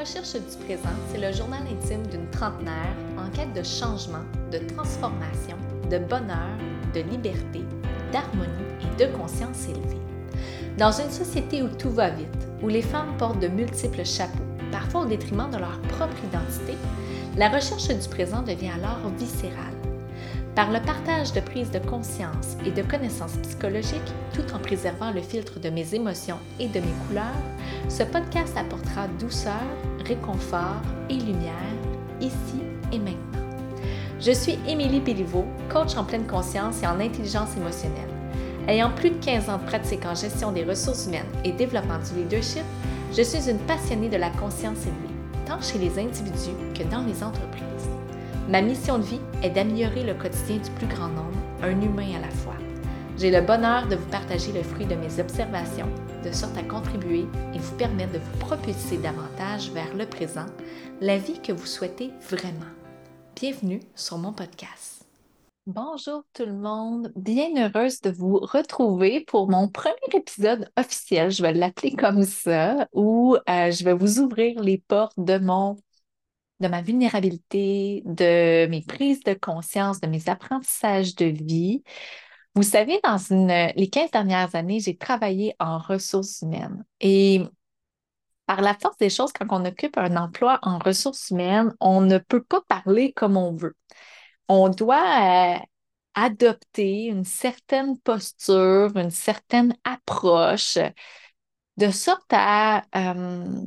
recherche du présent, c'est le journal intime d'une trentenaire en quête de changement, de transformation, de bonheur, de liberté, d'harmonie et de conscience élevée. Dans une société où tout va vite, où les femmes portent de multiples chapeaux, parfois au détriment de leur propre identité, la recherche du présent devient alors viscérale. Par le partage de prise de conscience et de connaissances psychologiques, tout en préservant le filtre de mes émotions et de mes couleurs, ce podcast apportera douceur, réconfort et lumière, ici et maintenant. Je suis Émilie Béliveau, coach en pleine conscience et en intelligence émotionnelle. Ayant plus de 15 ans de pratique en gestion des ressources humaines et développement du leadership, je suis une passionnée de la conscience élevée, tant chez les individus que dans les entreprises. Ma mission de vie est d'améliorer le quotidien du plus grand nombre, un humain à la fois. J'ai le bonheur de vous partager le fruit de mes observations, de sorte à contribuer et vous permettre de vous propulser davantage vers le présent, la vie que vous souhaitez vraiment. Bienvenue sur mon podcast. Bonjour tout le monde, bien heureuse de vous retrouver pour mon premier épisode officiel, je vais l'appeler comme ça, où euh, je vais vous ouvrir les portes de mon de ma vulnérabilité, de mes prises de conscience, de mes apprentissages de vie. Vous savez, dans les 15 dernières années, j'ai travaillé en ressources humaines. Et par la force des choses, quand on occupe un emploi en ressources humaines, on ne peut pas parler comme on veut. On doit euh, adopter une certaine posture, une certaine approche, de sorte à euh,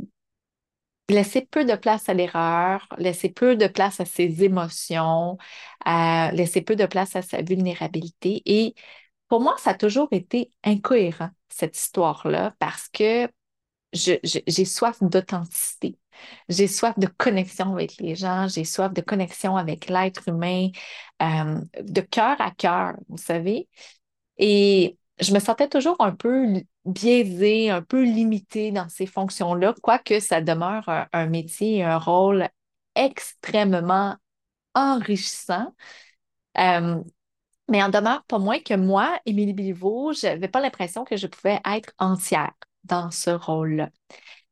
laisser peu de place à l'erreur, laisser peu de place à ses émotions, laisser peu de place à sa vulnérabilité. Et pour moi, ça a toujours été incohérent, cette histoire-là, parce que j'ai soif d'authenticité. J'ai soif de connexion avec les gens, j'ai soif de connexion avec l'être humain, euh, de cœur à cœur, vous savez. Et je me sentais toujours un peu biaisée, un peu limitée dans ces fonctions-là, quoique ça demeure un, métier et un rôle extrêmement enrichissant. Euh, mais en demeure pas moins que moi, Émilie Biliveau, je n'avais pas l'impression que je pouvais être entière dans ce rôle-là.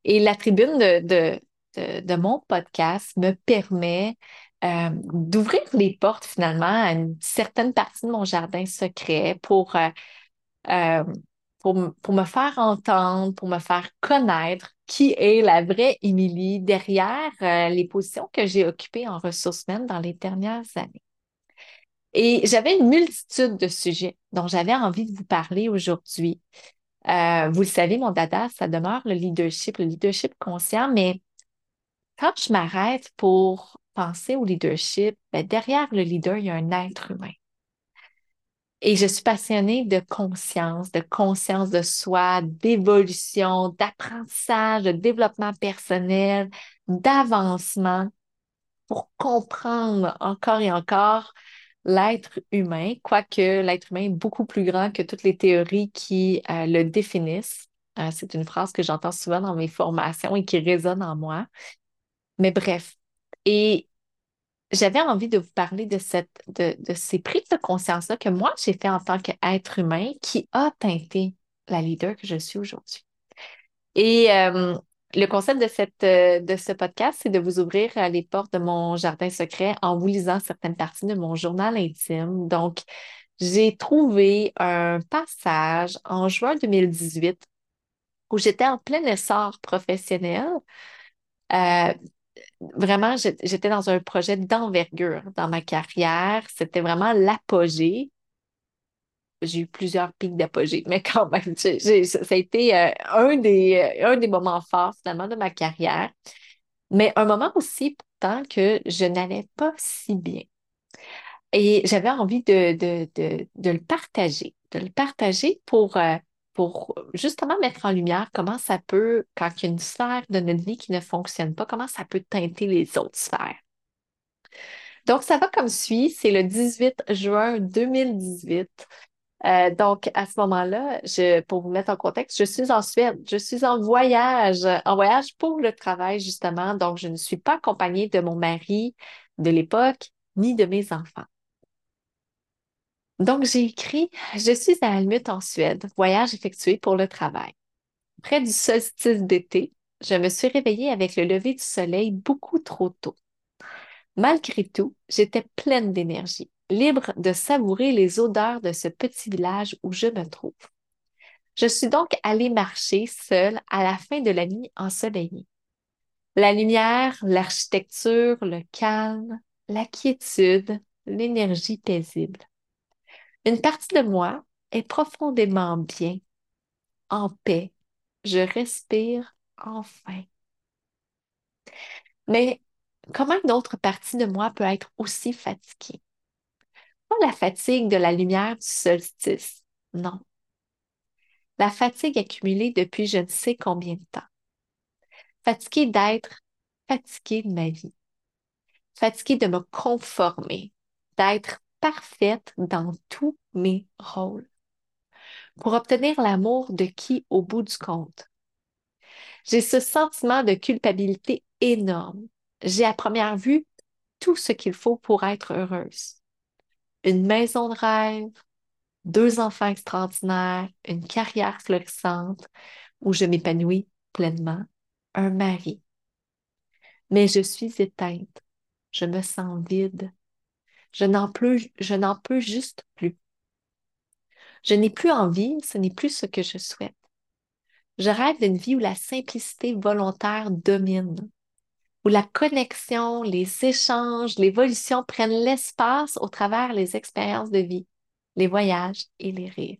Et la tribune de, de, mon podcast me permet euh, d'ouvrir les portes finalement à une certaine partie de mon jardin secret pour euh, euh, pour, me faire entendre, pour me faire connaître qui est la vraie Émilie derrière euh, les positions que j'ai occupées en ressources humaines dans les dernières années. Et j'avais une multitude de sujets dont j'avais envie de vous parler aujourd'hui. Euh, vous le savez, mon dada, ça demeure le leadership, le leadership conscient, mais quand je m'arrête pour penser au leadership, ben, derrière le leader, il y a un être humain. Et je suis passionnée de conscience, de conscience de soi, d'évolution, d'apprentissage, de développement personnel, d'avancement pour comprendre encore et encore l'être humain, quoique l'être humain est beaucoup plus grand que toutes les théories qui euh, le définissent. Euh, c'est une phrase que j'entends souvent dans mes formations et qui résonne en moi. Mais bref, et j'avais envie de vous parler de, cette, de, ces prises de conscience-là que moi, j'ai fait en tant qu'être humain qui a teinté la leader que je suis aujourd'hui. Et euh, le concept de, cette, euh, de ce podcast, c'est de vous ouvrir euh, les portes de mon jardin secret en vous lisant certaines parties de mon journal intime. Donc, j'ai trouvé un passage en juin 2018 où j'étais en plein essor professionnel vraiment, j'étais dans un projet d'envergure dans ma carrière. C'était vraiment l'apogée. J'ai eu plusieurs pics d'apogée, mais quand même, ça a été euh, un, des, un des moments forts finalement de ma carrière. Mais un moment aussi pourtant que je n'allais pas si bien. Et j'avais envie de, de, le partager, de le partager pour, euh, pour justement mettre en lumière comment ça peut, quand il y a une sphère de notre vie qui ne fonctionne pas, comment ça peut teinter les autres sphères. Donc, ça va comme suit. C'est le 18 juin 2018. Euh, donc, à ce moment-là, pour vous mettre en contexte, je suis en Suède. Je suis en voyage, en voyage pour le travail, justement. Donc, je ne suis pas accompagnée de mon mari de l'époque ni de mes enfants. Donc, j'ai écrit Je suis à Almut en Suède, voyage effectué pour le travail. Près du solstice d'été, je me suis réveillée avec le lever du soleil beaucoup trop tôt. Malgré tout, j'étais pleine d'énergie, libre de savourer les odeurs de ce petit village où je me trouve. Je suis donc allée marcher seule à la fin de la nuit ensoleillée. La lumière, l'architecture, le calme, la quiétude, l'énergie paisible. Une partie de moi est profondément bien, en paix. Je respire enfin. Mais comment une autre partie de moi peut être aussi fatiguée? Pas la fatigue de la lumière du solstice, non. La fatigue accumulée depuis je ne sais combien de temps. Fatiguée d'être fatiguée de ma vie. Fatiguée de me conformer, d'être parfaite dans tous mes rôles. Pour obtenir l'amour de qui au bout du compte? J'ai ce sentiment de culpabilité énorme. J'ai à première vue tout ce qu'il faut pour être heureuse. Une maison de rêve, deux enfants extraordinaires, une carrière florissante où je m'épanouis pleinement, un mari. Mais je suis éteinte, je me sens vide, je n'en peux, juste plus. Je n'ai plus envie, ce n'est plus ce que je souhaite. Je rêve d'une vie où la simplicité volontaire domine, où la connexion, les échanges, l'évolution prennent l'espace au travers les expériences de vie, les voyages et les rires.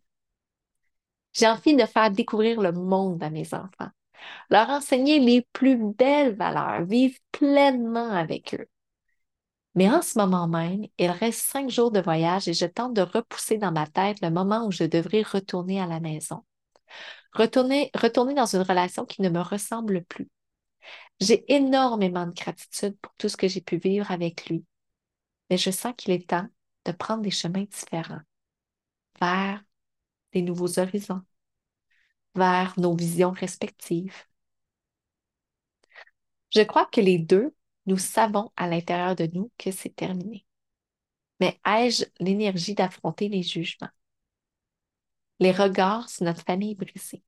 J'ai envie de faire découvrir le monde à mes enfants, leur enseigner les plus belles valeurs, vivre pleinement avec eux. Mais en ce moment même, il reste cinq jours de voyage et je tente de repousser dans ma tête le moment où je devrais retourner à la maison. Retourner, retourner dans une relation qui ne me ressemble plus. J'ai énormément de gratitude pour tout ce que j'ai pu vivre avec lui, mais je sens qu'il est temps de prendre des chemins différents vers des nouveaux horizons, vers nos visions respectives. Je crois que les deux nous savons à l'intérieur de nous que c'est terminé. Mais ai-je l'énergie d'affronter les jugements, les regards sur notre famille brisée?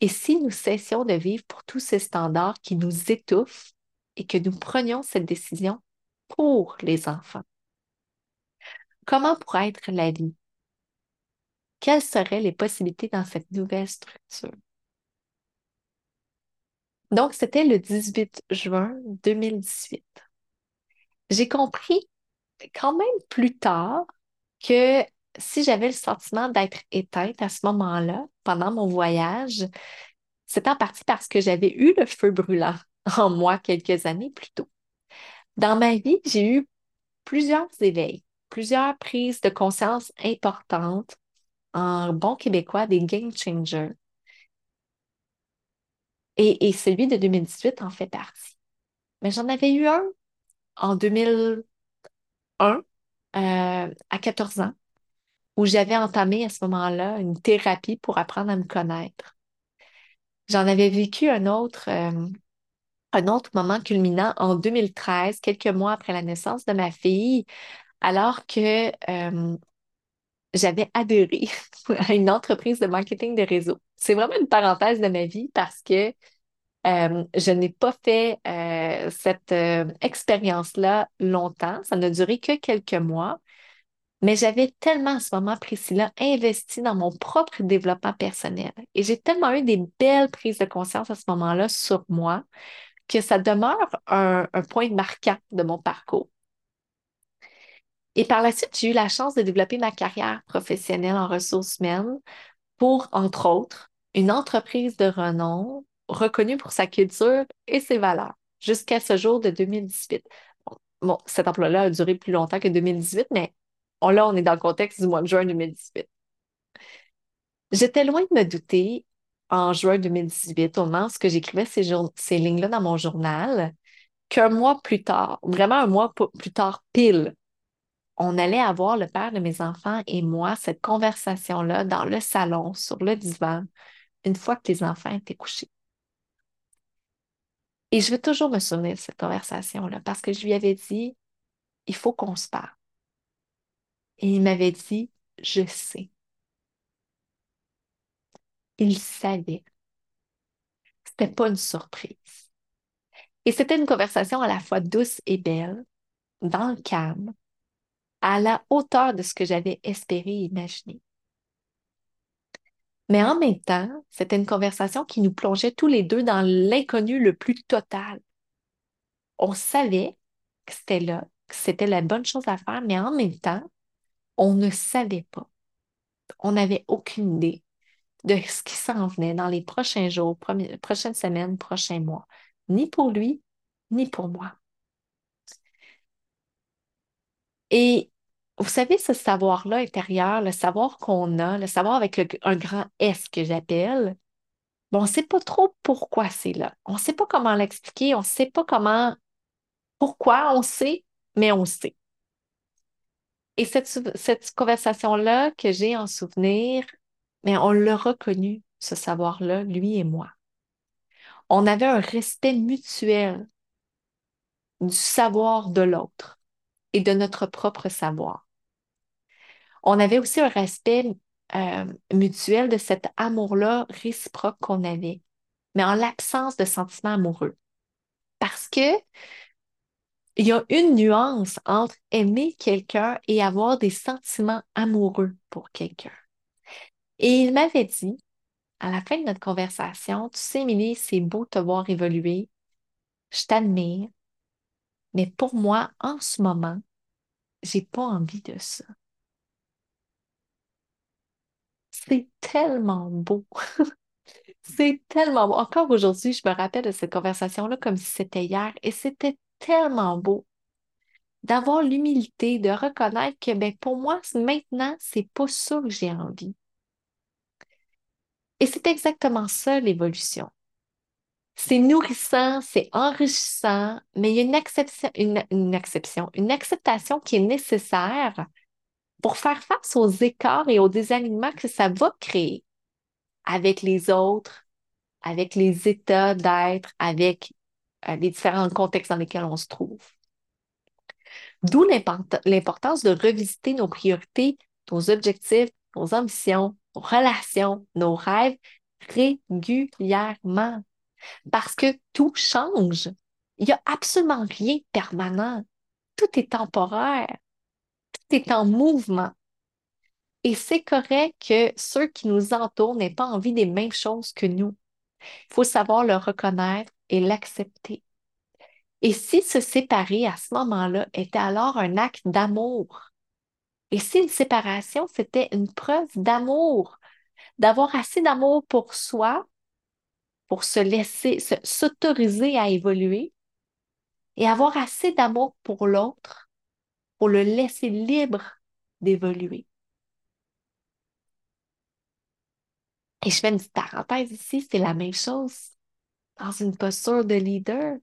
Et si nous cessions de vivre pour tous ces standards qui nous étouffent et que nous prenions cette décision pour les enfants? Comment pourrait être la vie? Quelles seraient les possibilités dans cette nouvelle structure? Donc, c'était le 18 juin 2018. J'ai compris quand même plus tard que si j'avais le sentiment d'être éteinte à ce moment-là, pendant mon voyage, c'est en partie parce que j'avais eu le feu brûlant en moi quelques années plus tôt. Dans ma vie, j'ai eu plusieurs éveils, plusieurs prises de conscience importantes, en bon québécois, des game changers. Et, celui de 2018 en fait partie. Mais j'en avais eu un en 2001 euh, à 14 ans où j'avais entamé à ce moment-là une thérapie pour apprendre à me connaître. J'en avais vécu un autre, euh, un autre moment culminant en 2013, quelques mois après la naissance de ma fille, alors que euh, j'avais adhéré à une entreprise de marketing de réseau. C'est vraiment une parenthèse de ma vie parce que euh, je n'ai pas fait euh, cette euh, expérience-là longtemps. Ça n'a duré que quelques mois. Mais j'avais tellement à ce moment précis-là investi dans mon propre développement personnel. Et j'ai tellement eu des belles prises de conscience à ce moment-là sur moi que ça demeure un, un point marquant de mon parcours. Et par la suite, j'ai eu la chance de développer ma carrière professionnelle en ressources humaines pour, entre autres, une entreprise de renom reconnue pour sa culture et ses valeurs jusqu'à ce jour de 2018. Bon, cet emploi-là a duré plus longtemps que 2018, mais là, on est dans le contexte du mois de juin 2018. J'étais loin de me douter en juin 2018, au moment où j'écrivais ces, ces lignes-là dans mon journal, qu'un mois plus tard, vraiment un mois plus tard pile, on allait avoir le père de mes enfants et moi cette conversation-là dans le salon, sur le divan, une fois que les enfants étaient couchés. Et je vais toujours me souvenir de cette conversation-là parce que je lui avais dit, il faut qu'on se parle. Et il m'avait dit, je sais. Il savait. c'était pas une surprise. Et c'était une conversation à la fois douce et belle, dans le calme, à la hauteur de ce que j'avais espéré et imaginé. Mais en même temps, c'était une conversation qui nous plongeait tous les deux dans l'inconnu le plus total. On savait que c'était là, que c'était la bonne chose à faire, mais en même temps, on ne savait pas. On n'avait aucune idée de ce qui s'en venait dans les prochains jours, prochaines semaines, prochains mois, ni pour lui, ni pour moi. Et vous savez, ce savoir-là intérieur, le savoir qu'on a, le savoir avec un grand S que j'appelle, bon, on ne sait pas trop pourquoi c'est là. On ne sait pas comment l'expliquer, on ne sait pas comment, pourquoi on sait, mais on sait. Et cette, cette conversation-là que j'ai en souvenir, mais on l'a reconnu, ce savoir-là, lui et moi. On avait un respect mutuel du savoir de l'autre et de notre propre savoir. On avait aussi un respect euh, mutuel de cet amour-là réciproque qu'on avait, mais en l'absence de sentiments amoureux. Parce que il y a une nuance entre aimer quelqu'un et avoir des sentiments amoureux pour quelqu'un. Et il m'avait dit, à la fin de notre conversation, tu sais, Émilie, c'est beau te voir évoluer, je t'admire, mais pour moi, en ce moment, j'ai pas envie de ça. C'est tellement beau. c'est tellement beau. Encore aujourd'hui, je me rappelle de cette conversation-là comme si c'était hier et c'était tellement beau d'avoir l'humilité de reconnaître que ben, pour moi, maintenant, c'est pas ça que j'ai envie. Et c'est exactement ça l'évolution. C'est nourrissant, c'est enrichissant, mais il y a une, acceptation, une, une acceptation qui est nécessaire pour faire face aux écarts et aux désalignements que ça va créer avec les autres, avec les états d'être, avec euh, les différents contextes dans lesquels on se trouve. D'où l'importance de revisiter nos priorités, nos objectifs, nos ambitions, nos relations, nos rêves régulièrement. Parce que tout change. Il n'y a absolument rien de permanent. Tout est temporaire. Est en mouvement. Et c'est correct que ceux qui nous entourent n'aient pas envie des mêmes choses que nous. Il faut savoir le reconnaître et l'accepter. Et si se séparer à ce moment-là était alors un acte d'amour, et si une séparation, c'était une preuve d'amour, d'avoir assez d'amour pour soi, pour se laisser, s'autoriser à évoluer, et avoir assez d'amour pour l'autre, pour le laisser libre d'évoluer. Et je fais une petite parenthèse ici, c'est la même chose dans une posture de leader.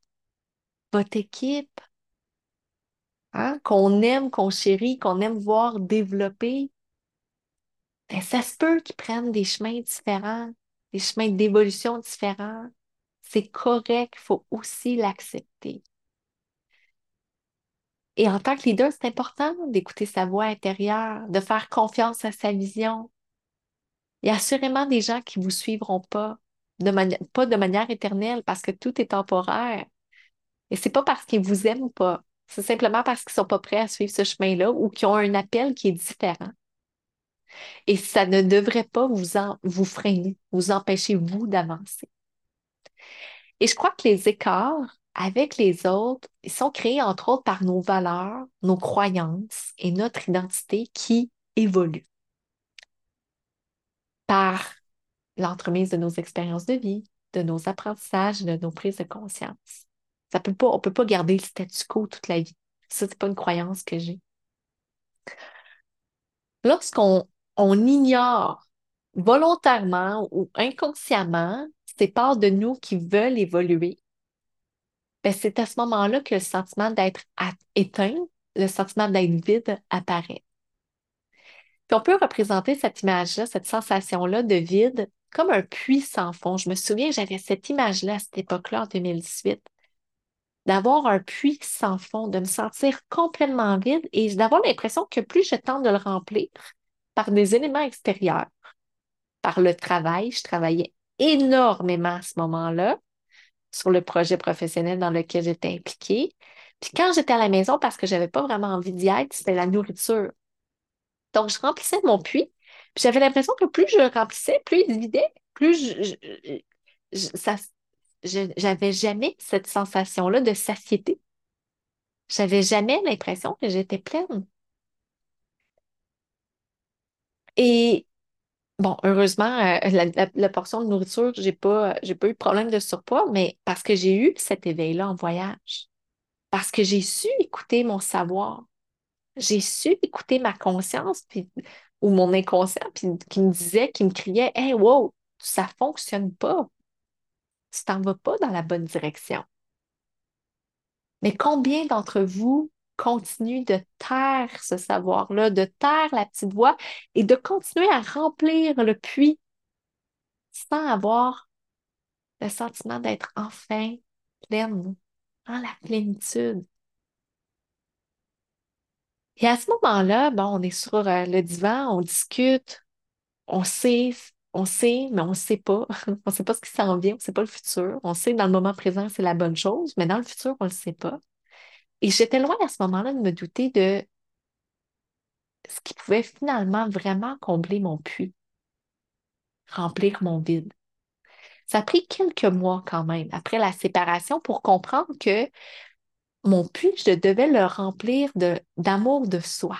Votre équipe, hein, qu'on aime, qu'on chérit, qu'on aime voir développer, ben, ça se peut qu'ils prennent des chemins différents, des chemins d'évolution différents. C'est correct, il faut aussi l'accepter. Et en tant que leader, c'est important d'écouter sa voix intérieure, de faire confiance à sa vision. Il y a assurément des gens qui ne vous suivront pas, de pas de manière éternelle parce que tout est temporaire. Et c'est pas parce qu'ils vous aiment pas. C'est simplement parce qu'ils sont pas prêts à suivre ce chemin-là ou qu'ils ont un appel qui est différent. Et ça ne devrait pas vous freiner, vous empêcher, vous, d'avancer. Et je crois que les écarts avec les autres, ils sont créés entre autres par nos valeurs, nos croyances et notre identité qui évoluent. Par l'entremise de nos expériences de vie, de nos apprentissages, de nos prises de conscience. Ça peut pas, on ne peut pas garder le statu quo toute la vie. Ça, ce n'est pas une croyance que j'ai. Lorsqu'on on ignore volontairement ou inconsciemment ces parts de nous qui veulent évoluer, c'est à ce moment-là que le sentiment d'être éteint, le sentiment d'être vide apparaît. Puis on peut représenter cette image-là, cette sensation-là de vide comme un puits sans fond. Je me souviens, j'avais cette image-là à cette époque-là, en 2018, d'avoir un puits sans fond, de me sentir complètement vide et d'avoir l'impression que plus je tente de le remplir par des éléments extérieurs, par le travail, je travaillais énormément à ce moment-là, sur le projet professionnel dans lequel j'étais impliquée. Puis quand j'étais à la maison, parce que j'avais pas vraiment envie d'y être, c'était la nourriture. Donc, je remplissais mon puits. Puis j'avais l'impression que plus je remplissais, plus il vidait, plus je, je, j'avais jamais cette sensation-là de satiété. J'avais jamais l'impression que j'étais pleine. Et bon, heureusement, euh, la, portion de nourriture, j'ai pas, pas eu de problème de surpoids, mais parce que j'ai eu cet éveil-là en voyage, parce que j'ai su écouter mon savoir, j'ai su écouter ma conscience puis, ou mon inconscient puis, qui me disait, qui me criait Hey, wow, ça fonctionne pas. Tu t'en vas pas dans la bonne direction. Mais combien d'entre vous continuent de taire ce savoir-là, de taire la petite voix et de continuer à remplir le puits sans avoir le sentiment d'être enfin pleine, dans la plénitude? Et à ce moment-là, bon, on est sur euh, le divan, on discute, on sait, on sait, mais on ne sait pas. on ne sait pas ce qui s'en vient, on ne sait pas le futur. On sait que dans le moment présent, c'est la bonne chose, mais dans le futur, on ne le sait pas. Et j'étais loin à ce moment-là de me douter de ce qui pouvait finalement vraiment combler mon puits, remplir mon vide. Ça a pris quelques mois quand même après la séparation pour comprendre que mon puits, je devais le remplir de, d'amour de soi,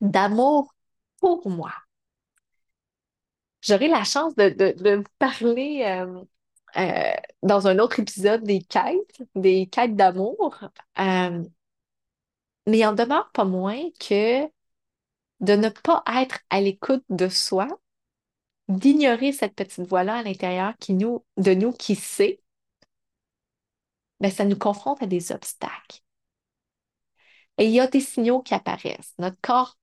d'amour pour moi. J'aurai la chance de, vous parler euh, euh, dans un autre épisode des quêtes, des quêtes d'amour. Euh, mais il en demeure pas moins que de ne pas être à l'écoute de soi, d'ignorer cette petite voix-là à l'intérieur qui nous, de nous qui sait, ben, ça nous confronte à des obstacles. Et il y a des signaux qui apparaissent. Notre corps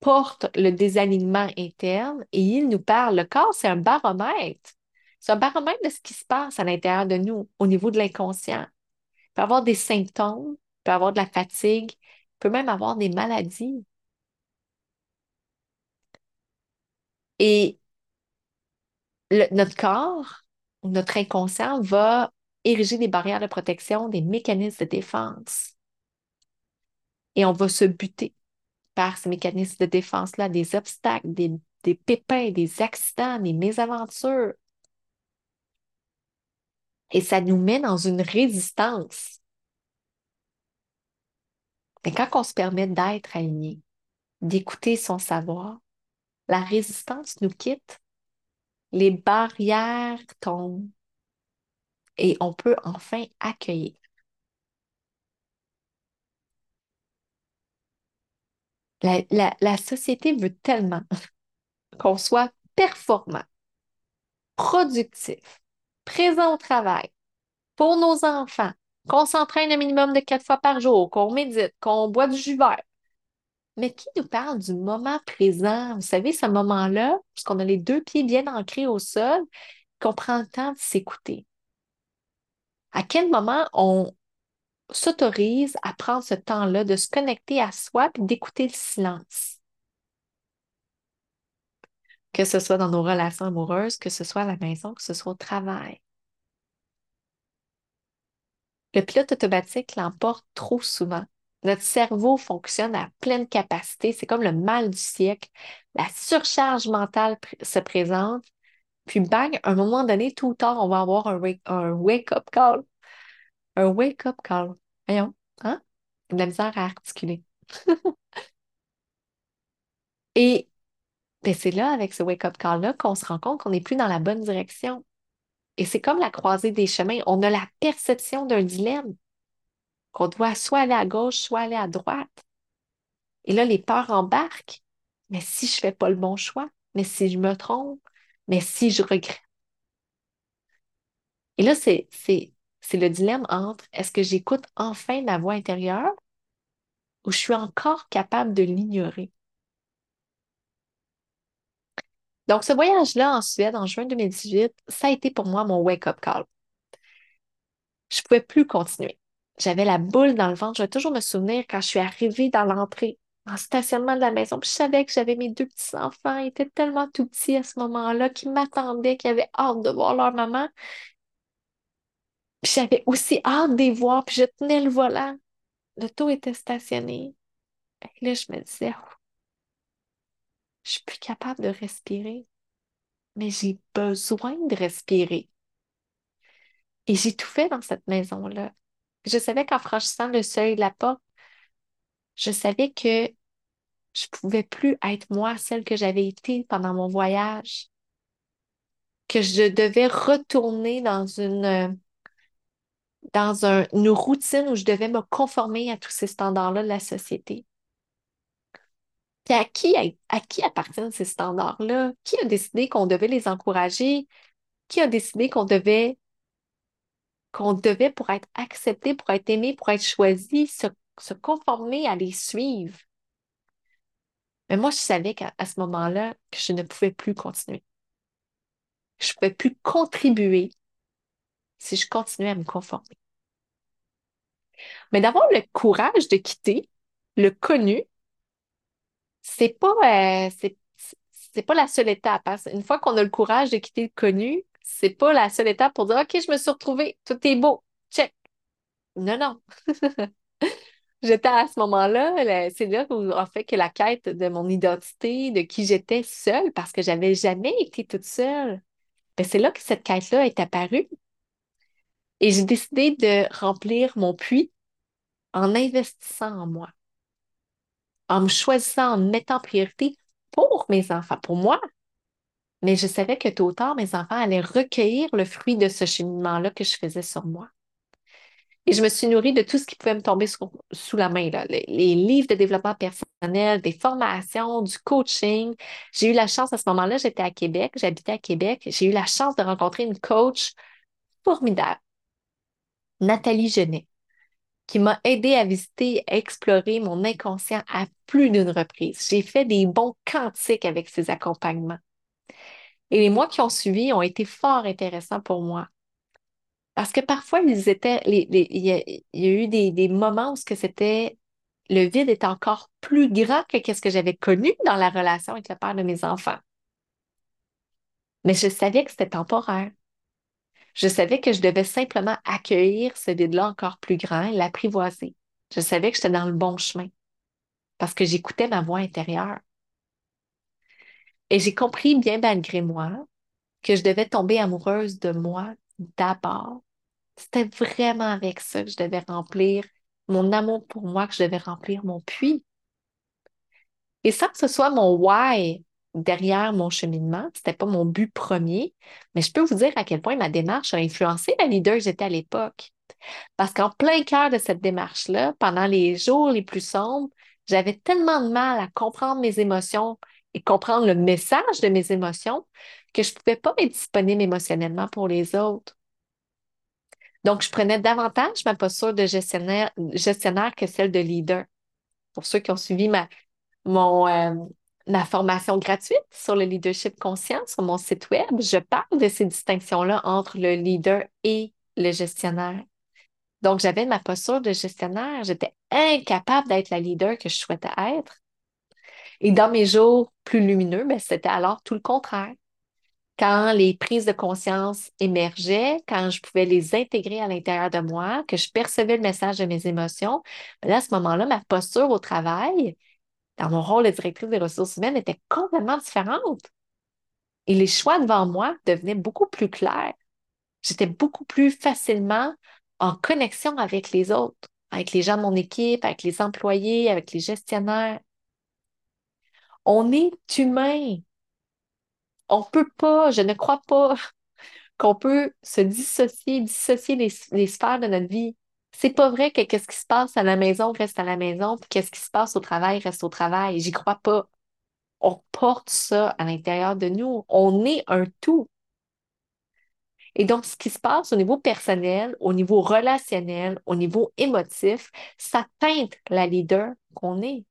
porte le désalignement interne et il nous parle. Le corps, c'est un baromètre. C'est un baromètre de ce qui se passe à l'intérieur de nous, au niveau de l'inconscient. Il peut avoir des symptômes, il peut avoir de la fatigue, il peut même avoir des maladies. Et notre corps, notre inconscient va ériger des barrières de protection, des mécanismes de défense. Et on va se buter par ces mécanismes de défense-là, des obstacles, des, des pépins, des accidents, des mésaventures. Et ça nous met dans une résistance. Mais quand on se permet d'être aligné, d'écouter son savoir, la résistance nous quitte, les barrières tombent, et on peut enfin accueillir. La, société veut tellement qu'on soit performant, productif, présent au travail, pour nos enfants, qu'on s'entraîne un minimum de quatre fois par jour, qu'on médite, qu'on boit du jus vert. Mais qui nous parle du moment présent? Vous savez, ce moment-là, puisqu'on a les deux pieds bien ancrés au sol, qu'on prend le temps de s'écouter à quel moment on s'autorise à prendre ce temps-là de se connecter à soi et d'écouter le silence? Que ce soit dans nos relations amoureuses, que ce soit à la maison, que ce soit au travail. Le pilote automatique l'emporte trop souvent. Notre cerveau fonctionne à pleine capacité. C'est comme le mal du siècle. La surcharge mentale se présente puis bang, à un moment donné, tout ou tard, on va avoir un wake-up call. Un wake-up call. Voyons, hein? De la misère à articuler. Et ben, c'est là, avec ce wake-up call-là, qu'on se rend compte qu'on n'est plus dans la bonne direction. Et c'est comme la croisée des chemins. On a la perception d'un dilemme, qu'on doit soit aller à gauche, soit aller à droite. Et là, les peurs embarquent. Mais si je ne fais pas le bon choix, mais si je me trompe, mais si je regrette. Et là, c'est, c'est, c'est le dilemme entre est-ce que j'écoute enfin ma voix intérieure ou je suis encore capable de l'ignorer? Donc, ce voyage-là en Suède en juin 2018, ça a été pour moi mon wake-up call. Je ne pouvais plus continuer. J'avais la boule dans le ventre. Je vais toujours me souvenir quand je suis arrivée dans l'entrée en stationnement de la maison. Puis je savais que j'avais mes deux petits-enfants. Ils étaient tellement tout petits à ce moment-là, qu'ils m'attendaient, qu'ils avaient hâte de voir leur maman. J'avais aussi hâte de voir, puis je tenais le volant. Le taux était stationné. Et là, je me disais, je suis plus capable de respirer, mais j'ai besoin de respirer. Et j'ai tout fait dans cette maison-là. Je savais qu'en franchissant le seuil de la porte, je savais que je pouvais plus être moi, celle que j'avais été pendant mon voyage, que je devais retourner dans une, dans une routine où je devais me conformer à tous ces standards-là de la société. Puis à qui, à qui appartiennent ces standards-là? Qui a décidé qu'on devait les encourager? Qui a décidé qu'on devait qu'on devait, pour être accepté, pour être aimé, pour être choisi, se, conformer à les suivre? Mais moi, je savais qu'à ce moment-là, que je ne pouvais plus continuer. Je ne pouvais plus contribuer si je continuais à me conformer. Mais d'avoir le courage de quitter le connu, c'est pas, euh, pas la seule étape. Hein. Une fois qu'on a le courage de quitter le connu, c'est pas la seule étape pour dire OK, je me suis retrouvée, tout est beau, check. Non, non. J'étais à ce moment-là, c'est là où, en fait, que la quête de mon identité, de qui j'étais seule, parce que j'avais jamais été toute seule, ben, c'est là que cette quête-là est apparue. Et j'ai décidé de remplir mon puits en investissant en moi, en me choisissant, en me mettant en priorité pour mes enfants, pour moi, mais je savais que tôt ou tard, mes enfants allaient recueillir le fruit de ce cheminement-là que je faisais sur moi. Et je me suis nourrie de tout ce qui pouvait me tomber sous la main, Les, livres de développement personnel, des formations, du coaching. J'ai eu la chance à ce moment-là, j'étais à Québec, j'habitais à Québec. J'ai eu la chance de rencontrer une coach formidable, Nathalie Genet, qui m'a aidé à visiter, à explorer mon inconscient à plus d'une reprise. J'ai fait des bons cantiques avec ses accompagnements. Et les mois qui ont suivi ont été fort intéressants pour moi. Parce que parfois, ils étaient, il, y a, eu des, moments où c'était le vide était encore plus grand que ce que j'avais connu dans la relation avec le père de mes enfants. Mais je savais que c'était temporaire. Je savais que je devais simplement accueillir ce vide-là encore plus grand et l'apprivoiser. Je savais que j'étais dans le bon chemin parce que j'écoutais ma voix intérieure. Et j'ai compris, bien malgré moi, que je devais tomber amoureuse de moi d'abord. C'était vraiment avec ça que je devais remplir mon amour pour moi, que je devais remplir mon puits. Et sans que ce soit mon why derrière mon cheminement, c'était pas mon but premier, mais je peux vous dire à quel point ma démarche a influencé la leader que j'étais à l'époque. Parce qu'en plein cœur de cette démarche-là, pendant les jours les plus sombres, j'avais tellement de mal à comprendre mes émotions, et comprendre le message de mes émotions que je ne pouvais pas être disponible émotionnellement pour les autres. Donc, je prenais davantage ma posture de gestionnaire, gestionnaire que celle de leader. Pour ceux qui ont suivi ma, mon, euh, ma formation gratuite sur le leadership conscient sur mon site web, je parle de ces distinctions-là entre le leader et le gestionnaire. Donc, j'avais ma posture de gestionnaire. J'étais incapable d'être la leader que je souhaitais être. Et dans mes jours plus lumineux, ben, c'était alors tout le contraire. Quand les prises de conscience émergeaient, quand je pouvais les intégrer à l'intérieur de moi, que je percevais le message de mes émotions, ben à ce moment-là, ma posture au travail, dans mon rôle de directrice des ressources humaines, était complètement différente. Et les choix devant moi devenaient beaucoup plus clairs. J'étais beaucoup plus facilement en connexion avec les autres, avec les gens de mon équipe, avec les employés, avec les gestionnaires. On est humain. On ne peut pas, je ne crois pas qu'on peut se dissocier, dissocier les, sphères de notre vie. C'est pas vrai que qu'est-ce qui se passe à la maison reste à la maison, puis qu'est-ce qui se passe au travail reste au travail. J'y crois pas. On porte ça à l'intérieur de nous. On est un tout. Et donc, ce qui se passe au niveau personnel, au niveau relationnel, au niveau émotif, ça teinte la leader qu'on est.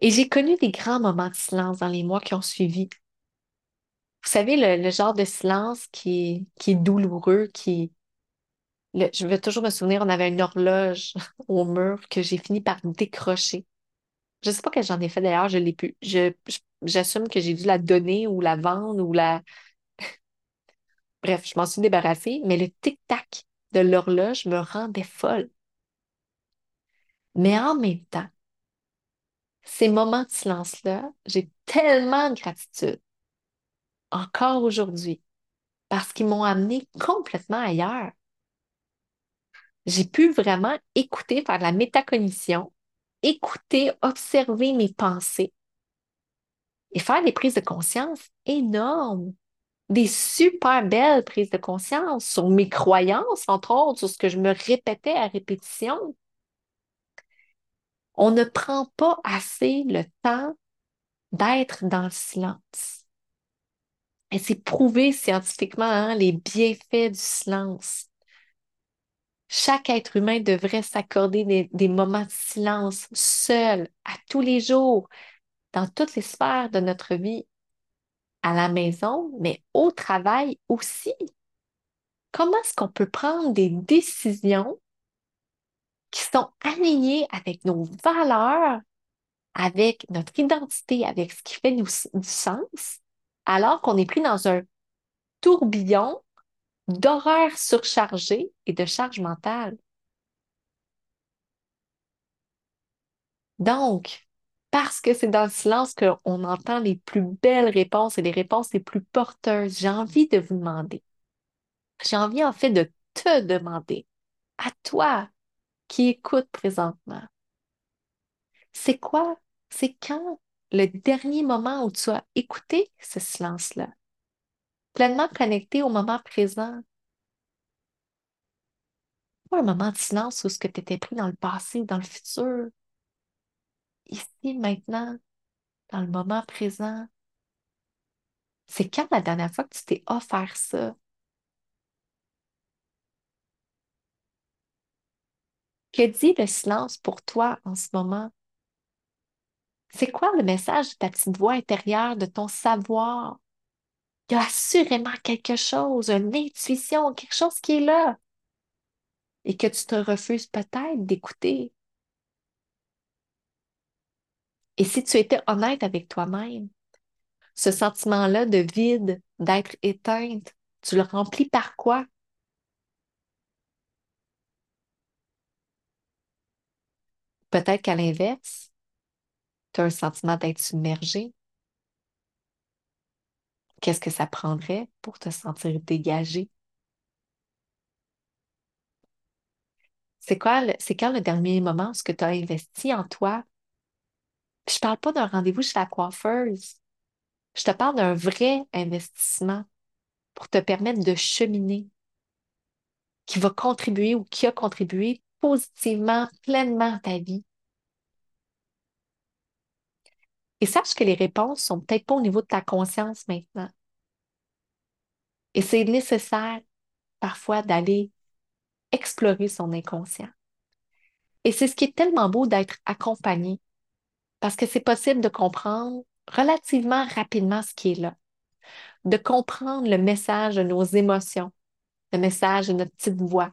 Et j'ai connu des grands moments de silence dans les mois qui ont suivi. Vous savez, le, genre de silence qui qui est douloureux, qui... je vais toujours me souvenir, on avait une horloge au mur que j'ai fini par décrocher. Je ne sais pas que j'en ai fait d'ailleurs, je l'ai pu. J'assume que j'ai dû la donner ou la vendre ou la... Bref, je m'en suis débarrassée, mais le tic-tac de l'horloge me rendait folle. Mais en même temps, ces moments de silence-là, j'ai tellement de gratitude, encore aujourd'hui, parce qu'ils m'ont amené complètement ailleurs. J'ai pu vraiment écouter, faire de la métacognition, écouter, observer mes pensées et faire des prises de conscience énormes, des super belles prises de conscience sur mes croyances, entre autres, sur ce que je me répétais à répétition. On ne prend pas assez le temps d'être dans le silence. Et c'est prouvé scientifiquement hein, les bienfaits du silence. Chaque être humain devrait s'accorder des, des, moments de silence seul, à tous les jours, dans toutes les sphères de notre vie, à la maison, mais au travail aussi. Comment est-ce qu'on peut prendre des décisions qui sont alignées avec nos valeurs, avec notre identité, avec ce qui fait du sens, alors qu'on est pris dans un tourbillon d'horaires surchargés et de charge mentale. Donc, parce que c'est dans le silence qu'on entend les plus belles réponses et les réponses les plus porteuses, j'ai envie de vous demander. J'ai envie en fait de te demander, à toi qui écoute présentement, c'est quoi, c'est quand le dernier moment où tu as écouté ce silence-là? pleinement connecté au moment présent? Pas un moment de silence où ce que tu étais pris dans le passé dans le futur. Ici, maintenant, dans le moment présent. C'est quand la dernière fois que tu t'es offert ça? Que dit le silence pour toi en ce moment? C'est quoi le message de ta petite voix intérieure, de ton savoir? Il y a assurément quelque chose, une intuition, quelque chose qui est là et que tu te refuses peut-être d'écouter. Et si tu étais honnête avec toi-même, ce sentiment-là de vide, d'être éteinte, tu le remplis par quoi? Peut-être qu'à l'inverse, tu as un sentiment d'être submergé, Qu'est-ce que ça prendrait pour te sentir dégagé? C'est quoi, c'est quand le dernier moment où tu as investi en toi? je ne parle pas d'un rendez-vous chez la coiffeuse. Je te parle d'un vrai investissement pour te permettre de cheminer, qui va contribuer ou qui a contribué positivement, pleinement à ta vie. Et sache que les réponses sont peut-être pas au niveau de ta conscience maintenant. Et c'est nécessaire parfois d'aller explorer son inconscient. Et c'est ce qui est tellement beau d'être accompagné, parce que c'est possible de comprendre relativement rapidement ce qui est là, de comprendre le message de nos émotions, le message de notre petite voix,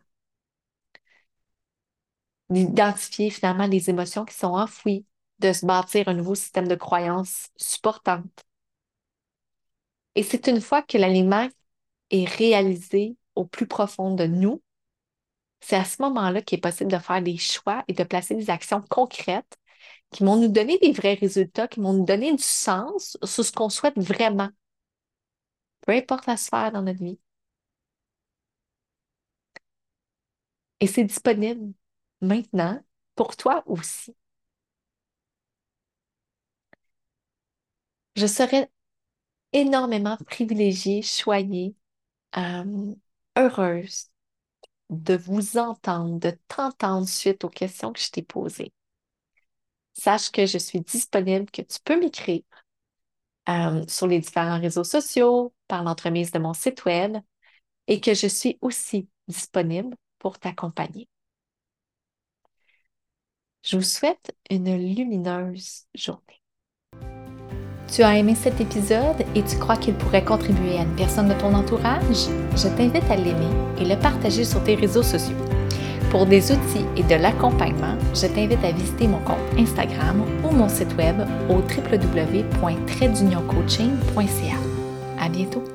d'identifier finalement les émotions qui sont enfouies, de se bâtir un nouveau système de croyances supportante. Et c'est une fois que l'alignement est réalisé au plus profond de nous, c'est à ce moment-là qu'il est possible de faire des choix et de placer des actions concrètes qui vont nous donner des vrais résultats, qui vont nous donner du sens sur ce qu'on souhaite vraiment, peu importe la sphère dans notre vie. Et c'est disponible maintenant pour toi aussi. Je serais énormément privilégiée, choyée, euh, heureuse de vous entendre, de t'entendre suite aux questions que je t'ai posées. Sache que je suis disponible, que tu peux m'écrire euh, sur les différents réseaux sociaux, par l'entremise de mon site web et que je suis aussi disponible pour t'accompagner. Je vous souhaite une lumineuse journée. Tu as aimé cet épisode et tu crois qu'il pourrait contribuer à une personne de ton entourage? Je t'invite à l'aimer et le partager sur tes réseaux sociaux. Pour des outils et de l'accompagnement, je t'invite à visiter mon compte Instagram ou mon site web au www.tradeunioncoaching.ca. À bientôt!